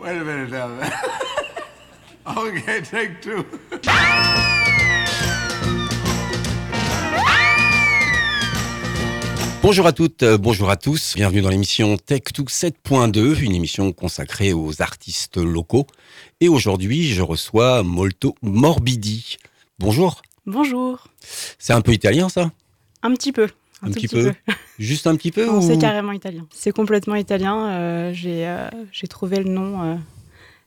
Wait a minute now. okay, take two. Bonjour à toutes, euh, bonjour à tous. Bienvenue dans l'émission Tech2 7.2, une émission consacrée aux artistes locaux. Et aujourd'hui, je reçois Molto Morbidi. Bonjour. Bonjour. C'est un peu italien, ça? Un petit peu. Un, petit, peu. Juste un petit peu Non, ou... C'est carrément italien. C'est complètement italien. Euh, j'ai euh, j'ai trouvé le nom euh,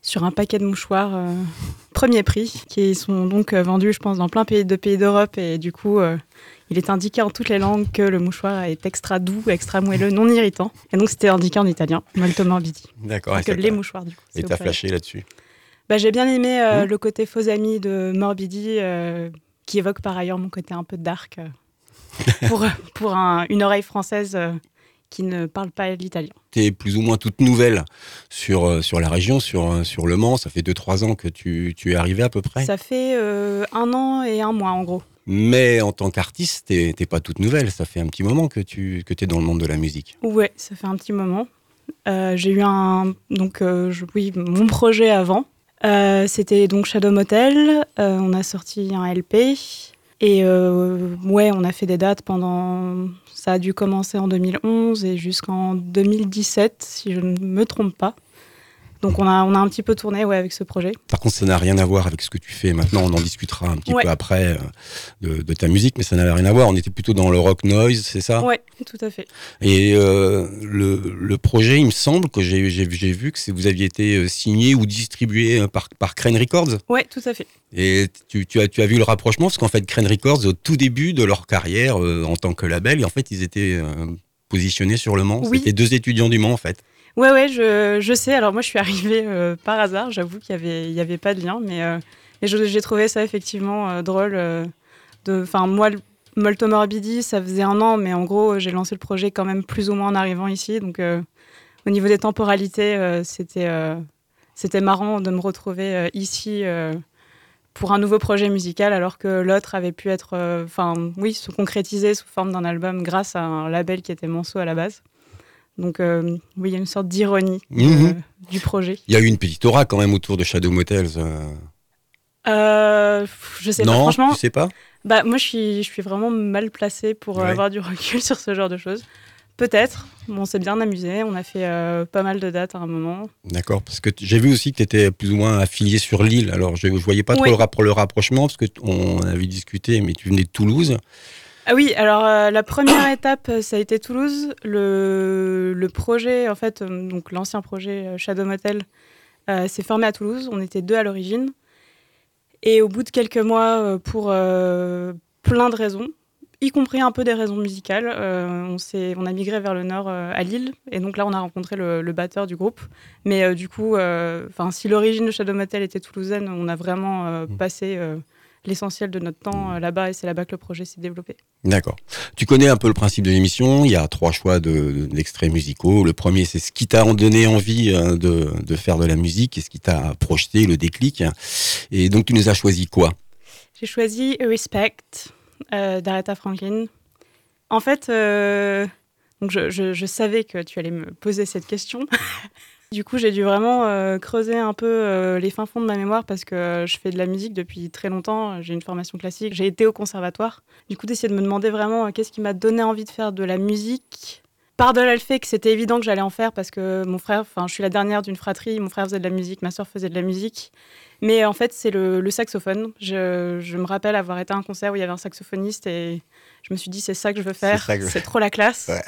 sur un paquet de mouchoirs euh, premier prix, qui sont donc euh, vendus, je pense, dans plein pays de pays d'Europe. Et du coup, euh, il est indiqué en toutes les langues que le mouchoir est extra doux, extra moelleux, non irritant. Et donc, c'était indiqué en italien, molto morbidi. D'accord. ça les mouchoirs, du coup. Et t'as flashé là-dessus. Bah, J'ai bien aimé euh, Mmh. le côté faux ami de Morbidi, euh, qui évoque par ailleurs mon côté un peu dark, euh, pour, pour un- une oreille française euh, qui ne parle pas l'italien. T'es plus ou moins toute nouvelle sur, euh, sur la région, sur, euh, sur Le Mans. Ça fait 2-3 ans que tu, tu es arrivé à peu près. Ça fait euh, un an et un mois en gros. Mais en tant qu'artiste, t'es t'es pas toute nouvelle. Ça fait un petit moment que tu que es dans le monde de la musique. Ouais, ça fait un petit moment. Euh, J'ai eu un donc euh, je- oui mon projet avant. C'était donc Shadow Motel. On a sorti un LP et euh, ouais on a fait des dates pendant. Ça a dû commencer en 2011 et jusqu'en 2017 si je ne me trompe pas. Donc on a on a un petit peu tourné ouais avec ce projet. Par contre, ça n'a rien à voir avec ce que tu fais maintenant. On en discutera un petit Ouais. peu après euh, de, de ta musique, mais ça n'avait rien à voir. On était plutôt dans le rock noise, c'est ça? Ouais, tout à fait. Et euh, le, le projet, il me semble que j'ai vu que vous aviez été euh, signé ou distribué par, par Crane Records. Ouais, tout à fait. Et tu, tu as, tu as vu le rapprochement, parce qu'en fait, Crane Records, au tout début de leur carrière euh, en tant que label, et en fait, ils étaient positionnés sur le Mans. Oui. C'était deux étudiants du Mans, en fait. Ouais, ouais, je, je sais. Alors moi, je suis arrivée euh, par hasard. J'avoue qu'il n'y avait, y avait pas de lien, mais, euh, j'ai trouvé ça effectivement euh, drôle. euh, Enfin, moi, Molto Morbidi, ça faisait un an, mais en gros, j'ai lancé le projet quand même plus ou moins en arrivant ici. Donc, euh, au niveau des temporalités, c'était, c'était marrant de me retrouver ici pour un nouveau projet musical, alors que l'autre avait pu être, enfin, oui, se concrétiser sous forme d'un album grâce à un label qui était Monceau à la base. Donc, euh, oui, il y a une sorte d'ironie euh, Mhm. du projet. Il y a eu une petite aura quand même autour de Shadow Motels. euh. Je sais pas, non, franchement. tu sais pas? Bah, moi, je suis, je suis vraiment mal placée pour Ouais. avoir du recul sur ce genre de choses. Peut-être. Bon, on s'est bien amusé. On a fait pas mal de dates à un moment. D'accord, parce que j'ai vu aussi que tu étais plus ou moins affilié sur l'île. Alors, je ne voyais pas trop le, rappro- le rapprochement, parce qu'on avait discuté, mais tu venais de Toulouse. Ah oui, alors euh, la première étape, euh, ça a été Toulouse. Le, le projet, en fait, euh, donc l'ancien projet Shadow Motel, euh, s'est formé à Toulouse. On était deux à l'origine. Et au bout de quelques mois, pour plein de raisons, y compris un peu des raisons musicales, on, s'est- on a migré vers le nord à Lille. Et donc là, on a rencontré le, le batteur du groupe. Mais du coup, si l'origine de Shadow Motel était toulousaine, on a vraiment Mm. passé l'essentiel de notre temps euh, là-bas. Et c'est là-bas que le projet s'est développé. D'accord. Tu connais un peu le principe de l'émission. Il y a trois choix de- d'extraits musicaux. Le premier, c'est ce qui t'a donné envie euh, de, de faire de la musique et ce qui t'a projeté, le déclic. Et donc, tu nous as choisi quoi? J'ai choisi Respect euh, d'Aretha Franklin. En fait, euh, donc je, je- je savais que tu allais me poser cette question. du coup, j'ai dû vraiment euh, creuser un peu euh, les fins fonds de ma mémoire parce que euh, je fais de la musique depuis très longtemps. J'ai une formation classique, j'ai été au conservatoire. Du coup, d'essayer de me demander vraiment qu'est-ce qui m'a donné envie de faire de la musique. Par-delà le fait que c'était évident que j'allais en faire parce que mon frère, enfin, je suis la dernière d'une fratrie, mon frère faisait de la musique, ma soeur faisait de la musique. Mais en fait, c'est le, le saxophone. Je, je me rappelle avoir été à un concert où il y avait un saxophoniste et je me suis dit, c'est ça que je veux faire. C'est trop la classe. Ouais.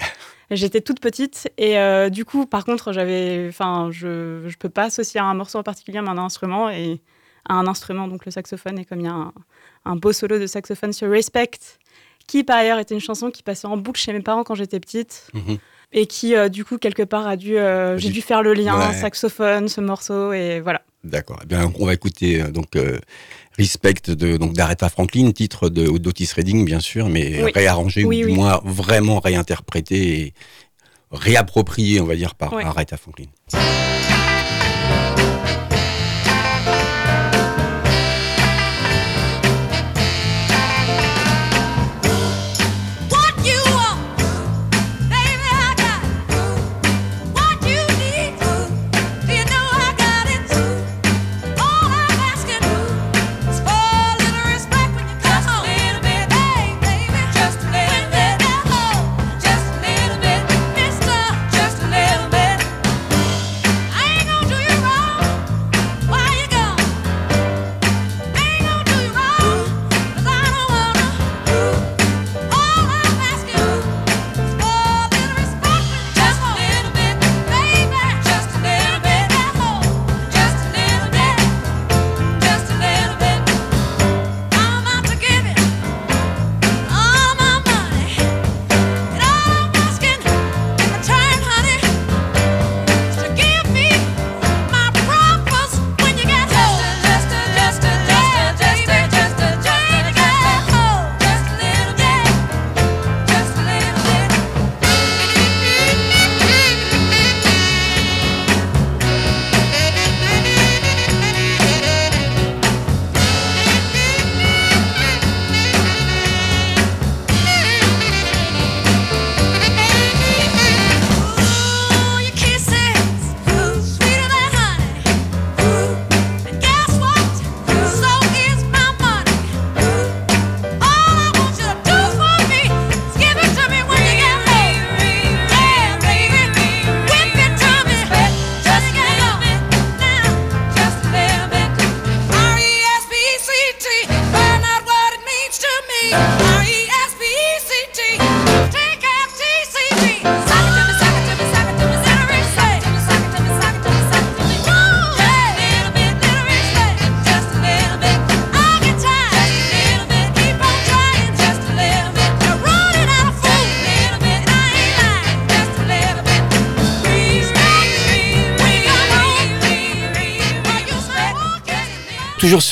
J'étais toute petite et euh, du coup, par contre, j'avais, enfin, je, je peux pas associer à un morceau en particulier mais à un instrument et à un instrument, donc le saxophone. Et comme il y a un, un beau solo de saxophone sur Respect, qui par ailleurs était une chanson qui passait en boucle chez mes parents quand j'étais petite Mhm. et qui, euh, du coup, quelque part a dû, euh, j'ai Dû- faire le lien Ouais. saxophone, ce morceau et voilà. D'accord. Eh bien, on va écouter euh, donc euh, Respect de donc d'Aretha Franklin, titre de d'Otis Redding, bien sûr, mais Oui. réarrangé Oui, ou du oui. moins vraiment réinterprété et réapproprié, on va dire, par. Aretha Franklin.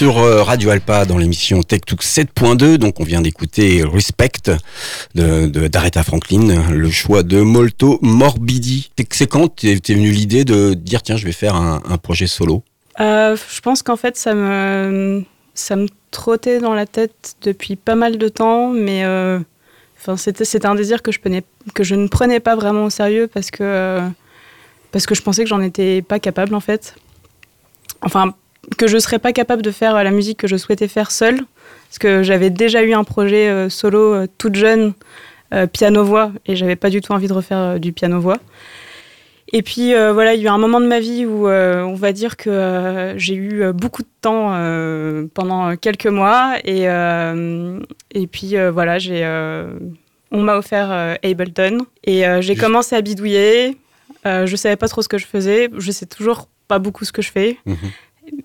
Sur euh, Radio Alpa dans l'émission Tech 7.2. Donc, on vient d'écouter Respect de, d'Aretha Franklin, le choix de Molto Morbidi. C'est quand t'es, es venu l'idée de dire, tiens, je vais faire un, projet solo? Euh, Je pense qu'en fait, ça me, ça me trottait dans la tête depuis pas mal de temps, mais euh, c'était, c'était un désir que je, prenais, que je ne prenais pas vraiment au sérieux parce que, parce que je pensais que j'en étais pas capable, en fait. Enfin, que je serais pas capable de faire la musique que je souhaitais faire seule, parce que j'avais déjà eu un projet euh, solo euh, toute jeune, euh, piano-voix, et j'avais pas du tout envie de refaire du piano-voix. Et puis voilà, il y a eu un moment de ma vie où on va dire que j'ai eu beaucoup de temps pendant quelques mois, et, et puis voilà, j'ai, on m'a offert Ableton, et j'ai commencé à bidouiller. je savais pas trop ce que je faisais, je sais toujours pas beaucoup ce que je fais. Mhm.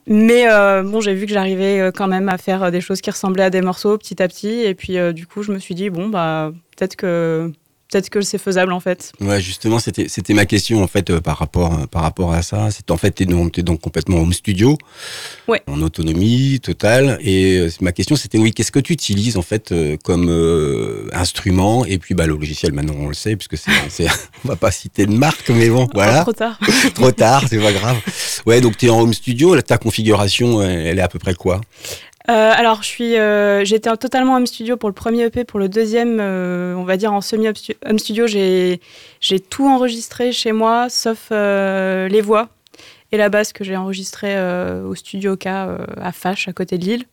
Mais euh, bon, j'ai vu que j'arrivais euh, quand même à faire euh, des choses qui ressemblaient à des morceaux petit à petit. Et puis, du coup, je me suis dit, bon, bah, peut-être que peut-être que c'est faisable en fait. Ouais, justement, c'était c'était ma question en fait par rapport par rapport à ça. C'est en fait t'es donc, es donc complètement home studio, ouais. en autonomie totale. Et ma question c'était oui, qu'est-ce que tu utilises en fait comme instrument? Et puis bah le logiciel maintenant on le sait puisque c'est on va pas citer de marque mais bon voilà. trop tard. trop tard, c'est pas grave. Ouais, donc tu es en home studio, ta configuration, elle est à peu près quoi? Euh, alors, je suis, euh, j'étais totalement home studio pour le premier EP, pour le deuxième, euh, on va dire en semi home studio, j'ai, j'ai tout enregistré chez moi, sauf les voix et la basse que j'ai enregistrée au studio K à Fache, à côté de Lille.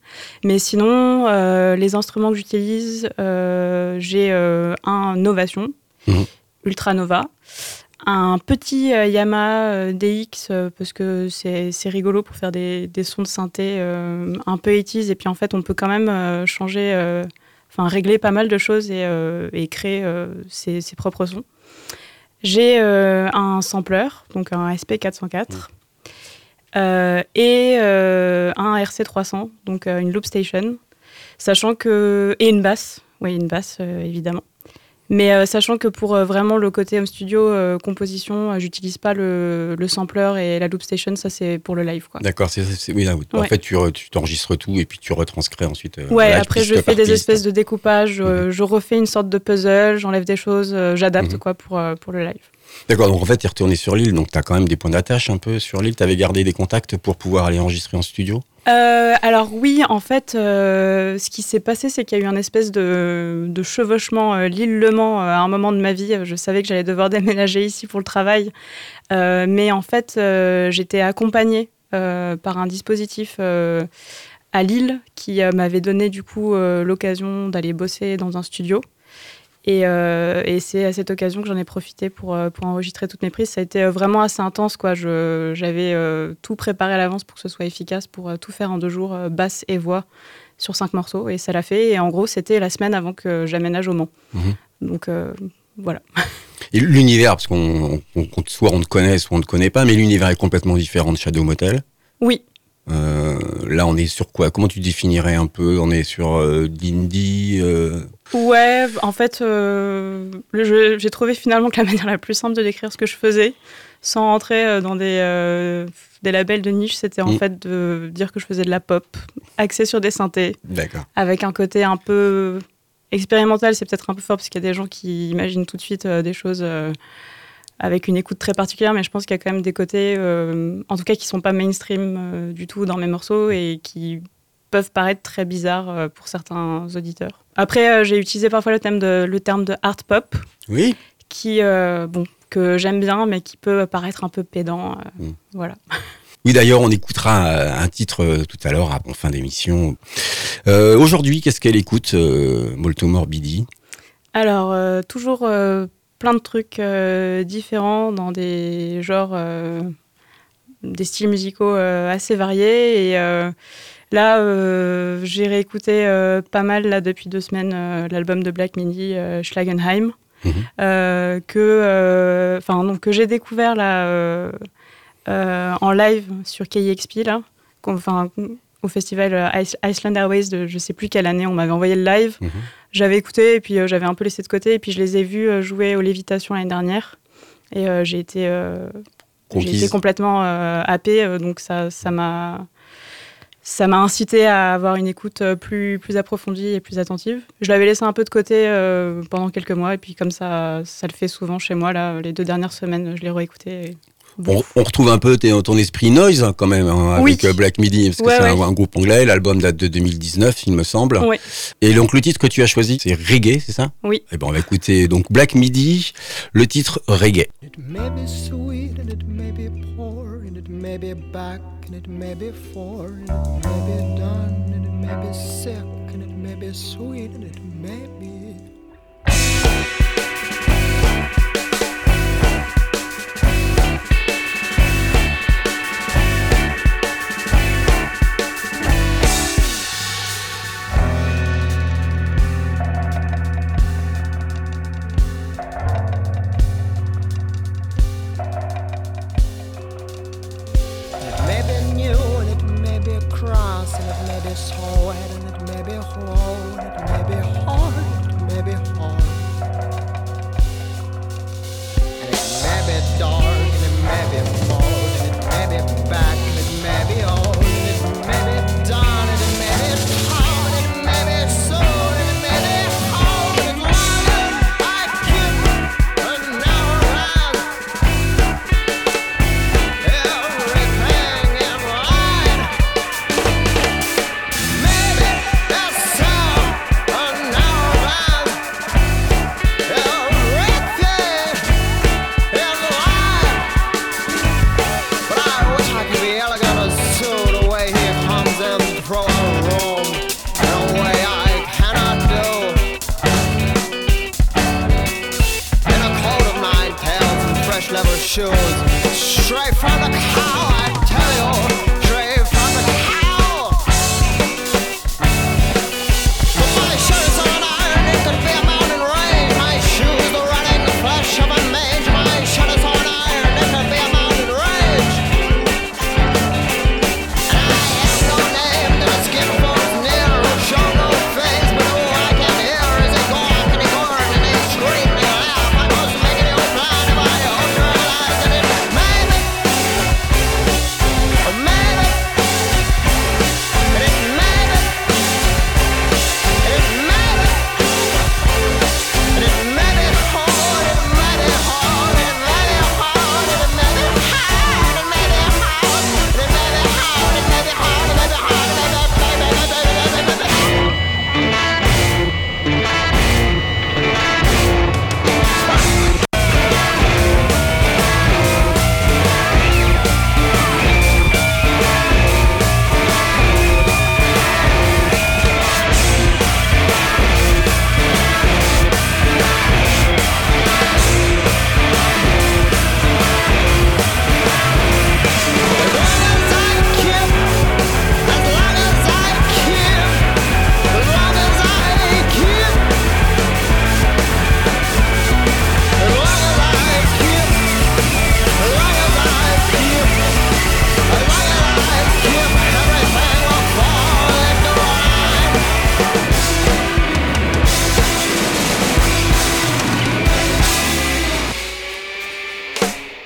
Mais sinon, les instruments que j'utilise, j'ai un Novation, mmh. Ultra Nova un petit euh, Yamaha euh, DX euh, parce que c'est rigolo pour faire des, sons de synthé un peu 80 et puis en fait on peut quand même changer, enfin régler pas mal de choses et, créer ses, propres sons. J'ai un sampler, donc un SP404. et un RC300, donc une loop station, sachant que et une basse, oui une basse évidemment. Mais euh, sachant que pour euh, vraiment le côté home studio, euh, composition, j'utilise pas le, le, sampler et la loop station, ça c'est pour le live. D'accord, oui, en fait tu, tu t'enregistres tout et puis tu retranscris ensuite. ouais, après je fais des espèces de découpage, mhm. je refais une sorte de puzzle, j'enlève des choses, j'adapte mhm. quoi pour, pour le live. D'accord, donc en fait tu es retourné sur l'île, donc tu as quand même des points d'attache un peu sur l'île, tu avais gardé des contacts pour pouvoir aller enregistrer en studio? Euh, alors oui, en fait, euh, ce qui s'est passé, c'est qu'il y a eu un espèce de, chevauchement euh, lille à un moment de ma vie. Je savais que j'allais devoir déménager ici pour le travail, mais en fait, j'étais accompagnée par un dispositif à Lille qui m'avait donné du coup l'occasion d'aller bosser dans un studio. Euh, et, c'est à cette occasion que j'en ai profité pour, euh, pour enregistrer toutes mes prises. Ça a été euh, vraiment assez intense. quoi. J'avais tout préparé à l'avance pour que ce soit efficace, pour tout faire en deux jours, basse et voix, sur cinq morceaux. Et ça l'a fait. Et en gros, c'était la semaine avant que j'aménage au Mans. Mhm. Donc voilà. Et l'univers, parce qu'on soit on te connaît, soit on ne te connaît pas, mais l'univers est complètement différent de Shadow Motel. Oui, euh, là, on est sur quoi? Comment tu définirais un peu? On est sur euh, euh? Ouais, en fait, j'ai trouvé finalement que la manière la plus simple de décrire ce que je faisais, sans rentrer dans des, des labels de niche, c'était en mm. fait de dire que je faisais de la pop, axée sur des synthés, avec un côté un peu expérimental, c'est peut-être un peu fort parce qu'il y a des gens qui imaginent tout de suite des choses avec une écoute très particulière, mais je pense qu'il y a quand même des côtés, euh, en tout cas, qui sont pas mainstream euh, du tout dans mes morceaux et qui peuvent paraître très bizarres euh, pour certains auditeurs. Après, j'ai utilisé parfois le terme de, le terme de art pop. Oui. Qui, bon, que j'aime bien, mais qui peut paraître un peu pédant. Mm. Voilà. Oui, d'ailleurs, on écoutera un titre tout à l'heure, en fin d'émission. Aujourd'hui, qu'est-ce qu'elle écoute, Molto Morbidi? Alors, toujours plein de trucs euh, différents dans des genres, euh, des styles musicaux euh, assez variés. Et là, j'ai réécouté pas mal là, depuis deux semaines l'album de Black Midi, Schlagenheim, mhm. que, que j'ai découvert là, en live sur KXP. Là, enfin, au festival Iceland Airways de je sais plus quelle année, on m'avait envoyé le live. Mhm j'avais écouté et puis euh, j'avais un peu laissé de côté. Et puis je les ai vus euh, jouer aux Lévitations l'année dernière. Et euh, j'ai été, j'ai été complètement happée. donc ça, ça m'a. ça m'a incité à avoir une écoute plus, plus approfondie et plus attentive. Je l'avais laissé un peu de côté pendant quelques mois, et puis comme ça, ça le fait souvent chez moi, là, les deux dernières semaines, je l'ai réécouté. et- On, on retrouve un peu ton esprit noise hein, quand même hein, Oui. avec euh, Black Midi, parce que Ouais, c'est un, ouais. un groupe anglais. L'album date de 2019, il me semble. Ouais. Et donc le titre que tu as choisi, c'est Reggae, c'est ça? Oui. Eh ben on va écouter donc Black Midi, le titre Reggae. It may be sweet and it may be poor and it may be back and it may be for and it may be done and it may be sick and it may be sweet and it may be.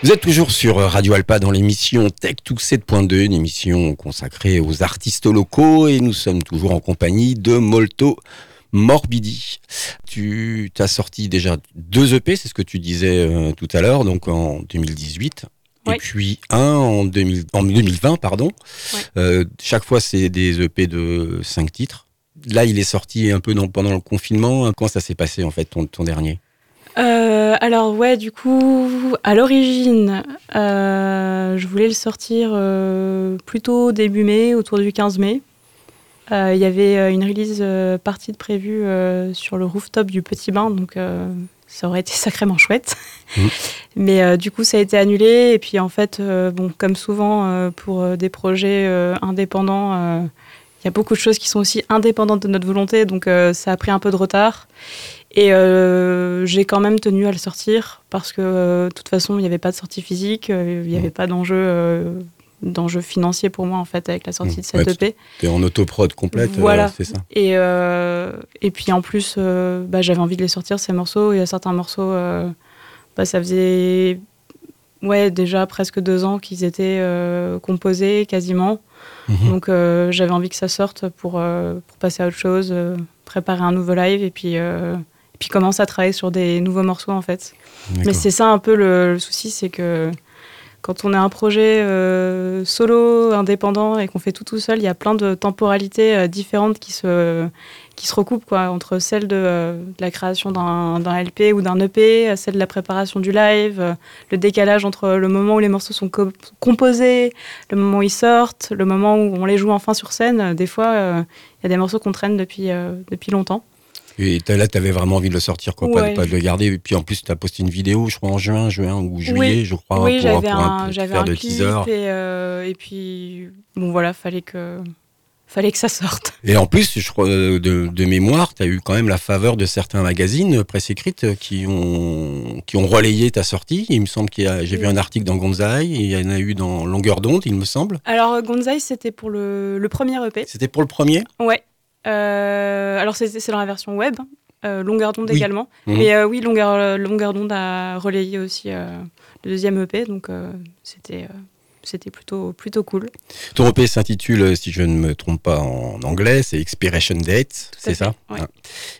Vous êtes toujours sur Radio Alpa dans l'émission Tech 7.2, une émission consacrée aux artistes locaux et nous sommes toujours en compagnie de Molto Morbidi. Tu as sorti déjà deux EP, c'est ce que tu disais euh, tout à l'heure, donc en 2018. Et puis un en, 2000 en 2020, pardon. Euh, chaque fois, c'est des EP de cinq titres. Là, il est sorti un peu dans- pendant le confinement. Comment ça s'est passé, en fait, ton, ton dernier? Euh, alors ouais, du coup, à l'origine, euh, je voulais le sortir euh, plutôt début mai, autour du 15 mai. Il y avait une release partie de prévue sur le rooftop du Petit Bain, donc ça aurait été sacrément chouette. Mhm. Mais du coup, ça a été annulé. Et puis en fait, bon, comme souvent pour des projets indépendants, il y a beaucoup de choses qui sont aussi indépendantes de notre volonté, donc euh, ça a pris un peu de retard. Et euh, j'ai quand même tenu à le sortir parce que euh, de toute façon, il n'y avait pas de sortie physique, il n'y avait pas d'enjeu euh, d'enjeu financier pour moi en fait avec la sortie Mmh. de cette Ouais, EP. T'es en autoprod complète, euh, Voilà. c'est ça Et, euh, et puis en plus, euh, bah, j'avais envie de les sortir ces morceaux. Il y a certains morceaux, bah, ça faisait ouais, déjà presque deux ans qu'ils étaient composés quasiment. Mhm. Donc euh, j'avais envie que ça sorte pour, euh, pour passer à autre chose, euh, préparer un nouveau live et puis, et puis commencer à travailler sur des nouveaux morceaux en fait. Mais c'est ça un peu le, le souci, c'est que quand on a un projet euh, solo, indépendant et qu'on fait tout tout seul, il y a plein de temporalités euh, différentes qui se, qui se recoupent quoi, entre celle de, euh, la création d'un LP ou d'un EP, celle de la préparation du live, le décalage entre le moment où les morceaux sont co- composés, le moment où ils sortent, le moment où on les joue enfin sur scène. Des fois, il y a des morceaux qu'on traîne depuis, depuis longtemps. Et là, tu avais vraiment envie de le sortir, quoi, pas, Ouais. de, pas de le garder. Et puis en plus, tu as posté une vidéo, je crois, en juin, juin ou juillet, je crois, oui, pour, pour un, j'avais faire un de teaser. et, euh, et puis bon voilà, fallait que fallait que ça sorte. Et en plus, je crois, euh, de, de mémoire, tu as eu quand même la faveur de certains magazines, presse écrite, qui ont, qui ont relayé ta sortie. Il me semble qu'il y a, j'ai vu un article dans Gonzaï, il y en a eu dans Longueur d'onde, il me semble. Alors Gonzai, c'était pour le, le premier EP. C'était pour le premier? Ouais. Euh, alors c'est dans la version web, euh, longueur d'onde Oui. également. Mhm. Mais euh, oui, longueur, longueur d'onde a relayé aussi le deuxième EP, donc c'était c'était plutôt plutôt cool. Ton EP s'intitule, si je ne me trompe pas en anglais, c'est Expiration Date, c'est ça ouais. Hein.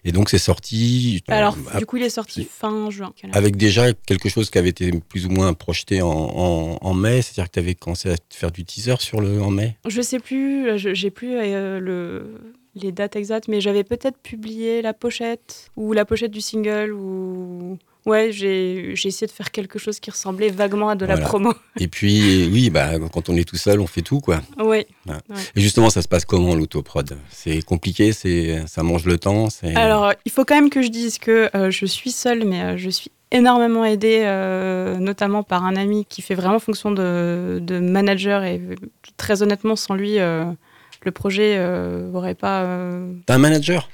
Et donc c'est sorti Alors du coup, il est sorti fin juin. avec déjà quelque chose qui avait été plus ou moins projeté en, en, en mai, c'est-à-dire que tu avais commencé à faire du teaser sur le en mai? Je sais plus, j'ai plus euh, le, les dates exactes, mais j'avais peut-être publié la pochette ou la pochette du single ou ouais, j'ai essayé de faire quelque chose qui ressemblait vaguement à de la Voilà. promo. Et puis oui, bah quand on est tout seul, on fait tout quoi. ouais. Et justement, ça se passe comment l'autoprod? C'est compliqué, c'est ça mange le temps. Alors, il faut quand même que je dise que euh, je suis seule, mais euh, je suis énormément aidée, euh, notamment par un ami qui fait vraiment fonction de, de manager. Et très honnêtement, sans lui, le projet euh, aurait pas. euh, T'as un manager?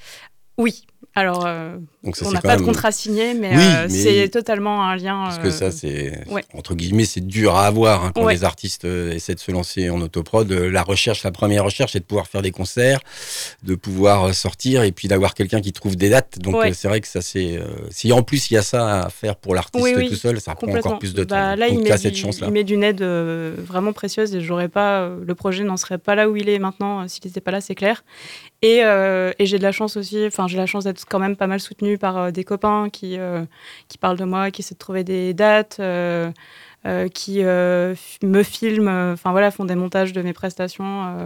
Oui. Alors, euh, ça on c'est n'a pas même de contrat signé, mais, Oui, euh, mais- c'est totalement un lien. parce euh, que ça c'est ouais. entre guillemets c'est dur à avoir hein, quand Ouais. les artistes euh, essaient de se lancer en autoprod. Euh, La recherche, la première recherche, c'est de pouvoir faire des concerts, de pouvoir euh, sortir et puis d'avoir quelqu'un qui trouve des dates. Donc Ouais. euh, c'est vrai que ça c'est euh, si en plus il y a ça à faire pour l'artiste Oui, oui, tout seul, ça prend encore plus de temps. Bah, là, Donc il met, cette du- chance là. il met d'une aide euh, vraiment précieuse et j'aurais pas, euh, le projet n'en serait pas là où il est maintenant euh, s'il n'était pas là, c'est clair. Et, euh, et j'ai de la chance aussi, enfin j'ai la chance d'être quand même pas mal soutenue par euh, des copains qui, euh, qui parlent de moi, qui essaient de trouver des dates, qui me filment, enfin voilà, font des montages de mes prestations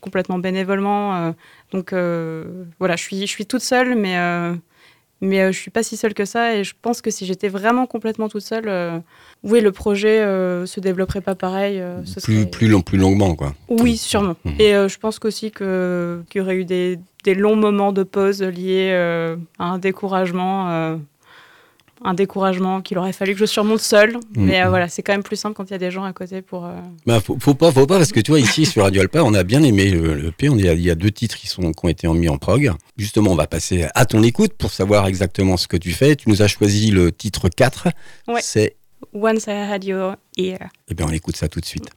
complètement bénévolement. donc voilà, je suis, je suis toute seule, mais mais euh, je suis pas si seule que ça et je pense que si j'étais vraiment complètement toute seule, euh, oui, le projet euh, se développerait pas pareil. euh, ce Plus serait- plus long plus longuement quoi. Oui, sûrement. Mhm. Et euh, je pense qu'aussi qu'il y aurait eu des, des longs moments de pause liés à un découragement. Un découragement qu'il aurait fallu que je surmonte seule. Mais euh, voilà, c'est quand même plus simple quand il y a des gens à côté pour. euh, Bah, faut, faut pas, faut pas, parce que tu vois, ici, sur Radio Alpa, on a bien aimé le, le P. On est, il y a deux titres qui, sont, qui ont été mis en prog. Justement, on va passer à ton écoute pour savoir exactement ce que tu fais. Tu nous as choisi le titre 4. Ouais. C'est, Once I had your ear. eh bien, on écoute ça tout de suite.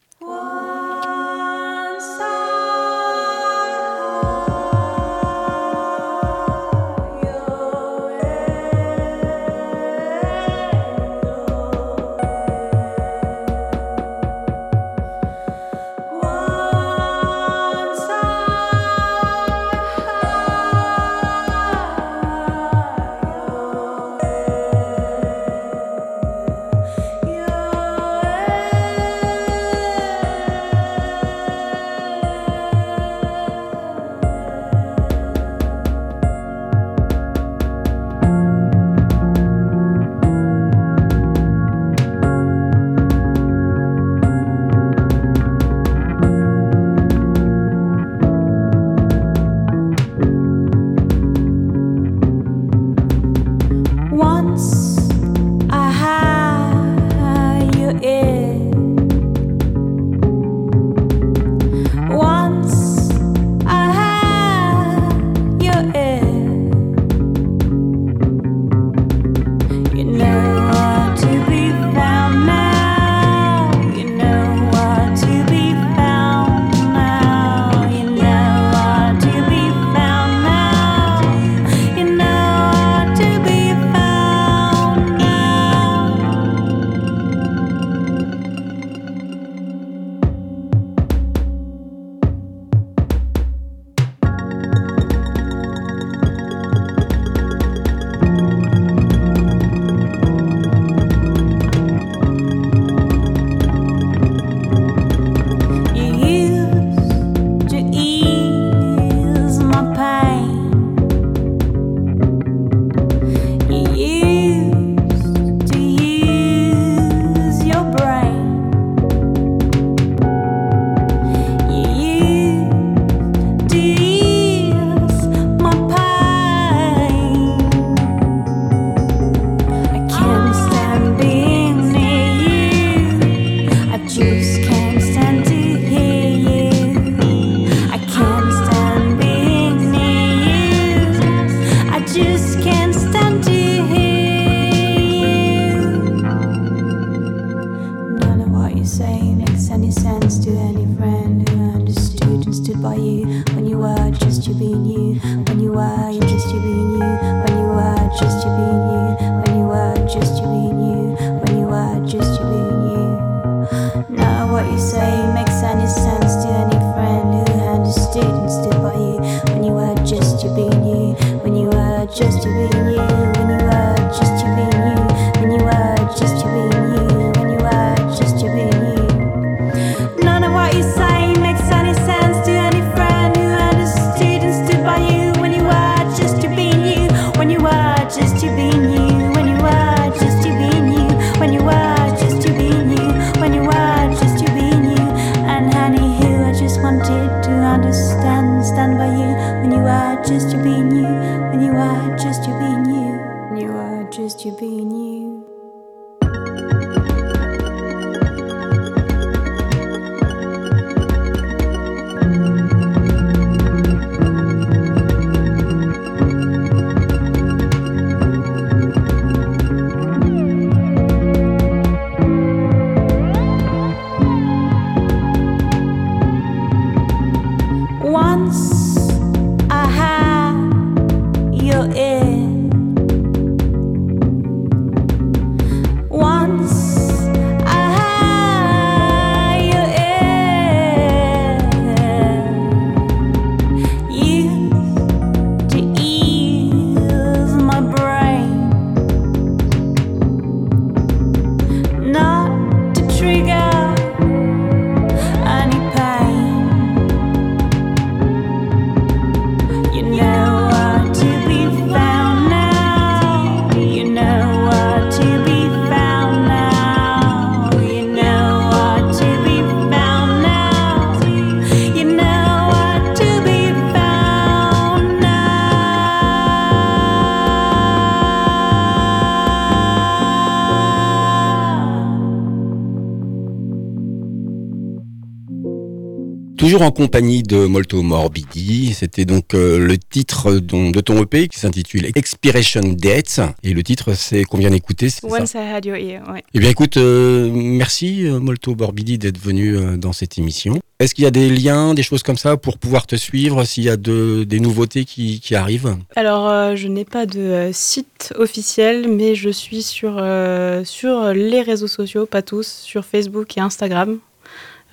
Toujours en compagnie de Molto Morbidi, c'était donc euh, le titre dont- de ton EP qui s'intitule Expiration Dates et le titre c'est qu'on vient d'écouter. ça Once I had your ear, ouais. Eh bien écoute, euh, merci euh, Molto Morbidi d'être venu euh, dans cette émission. Est-ce qu'il y a des liens, des choses comme ça pour pouvoir te suivre s'il y a de- des nouveautés qui, qui arrivent? Alors, euh, je n'ai pas de euh, site officiel, mais je suis sur, euh, sur les réseaux sociaux, pas tous, sur Facebook et Instagram.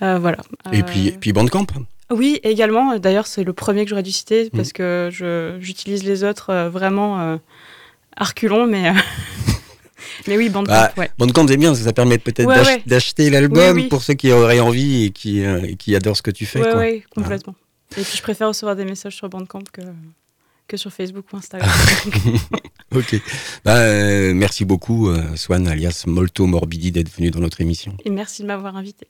Euh, voilà. Et Euh, puis, puis Bandcamp Oui, également. D'ailleurs, c'est le premier que j'aurais dû citer Mm. parce que je- j'utilise les autres euh, vraiment à reculons, mais, mais oui, Bandcamp, Bah, ouais. Bandcamp c'est bien, ça permet peut-être Ouais, d'ach- ouais. d'acheter l'album Oui, oui. pour ceux qui auraient envie et qui, euh, et qui adorent ce que tu fais. Ouais, complètement. Et puis, je préfère recevoir des messages sur Bandcamp que, que sur Facebook ou Instagram. Ok. Bah, euh, merci beaucoup, euh, Swan, alias Molto Morbidi, d'être venu dans notre émission. et merci de m'avoir invité.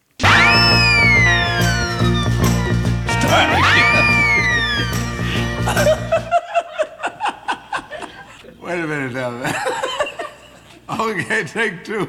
Wait a minute now. okay, take two.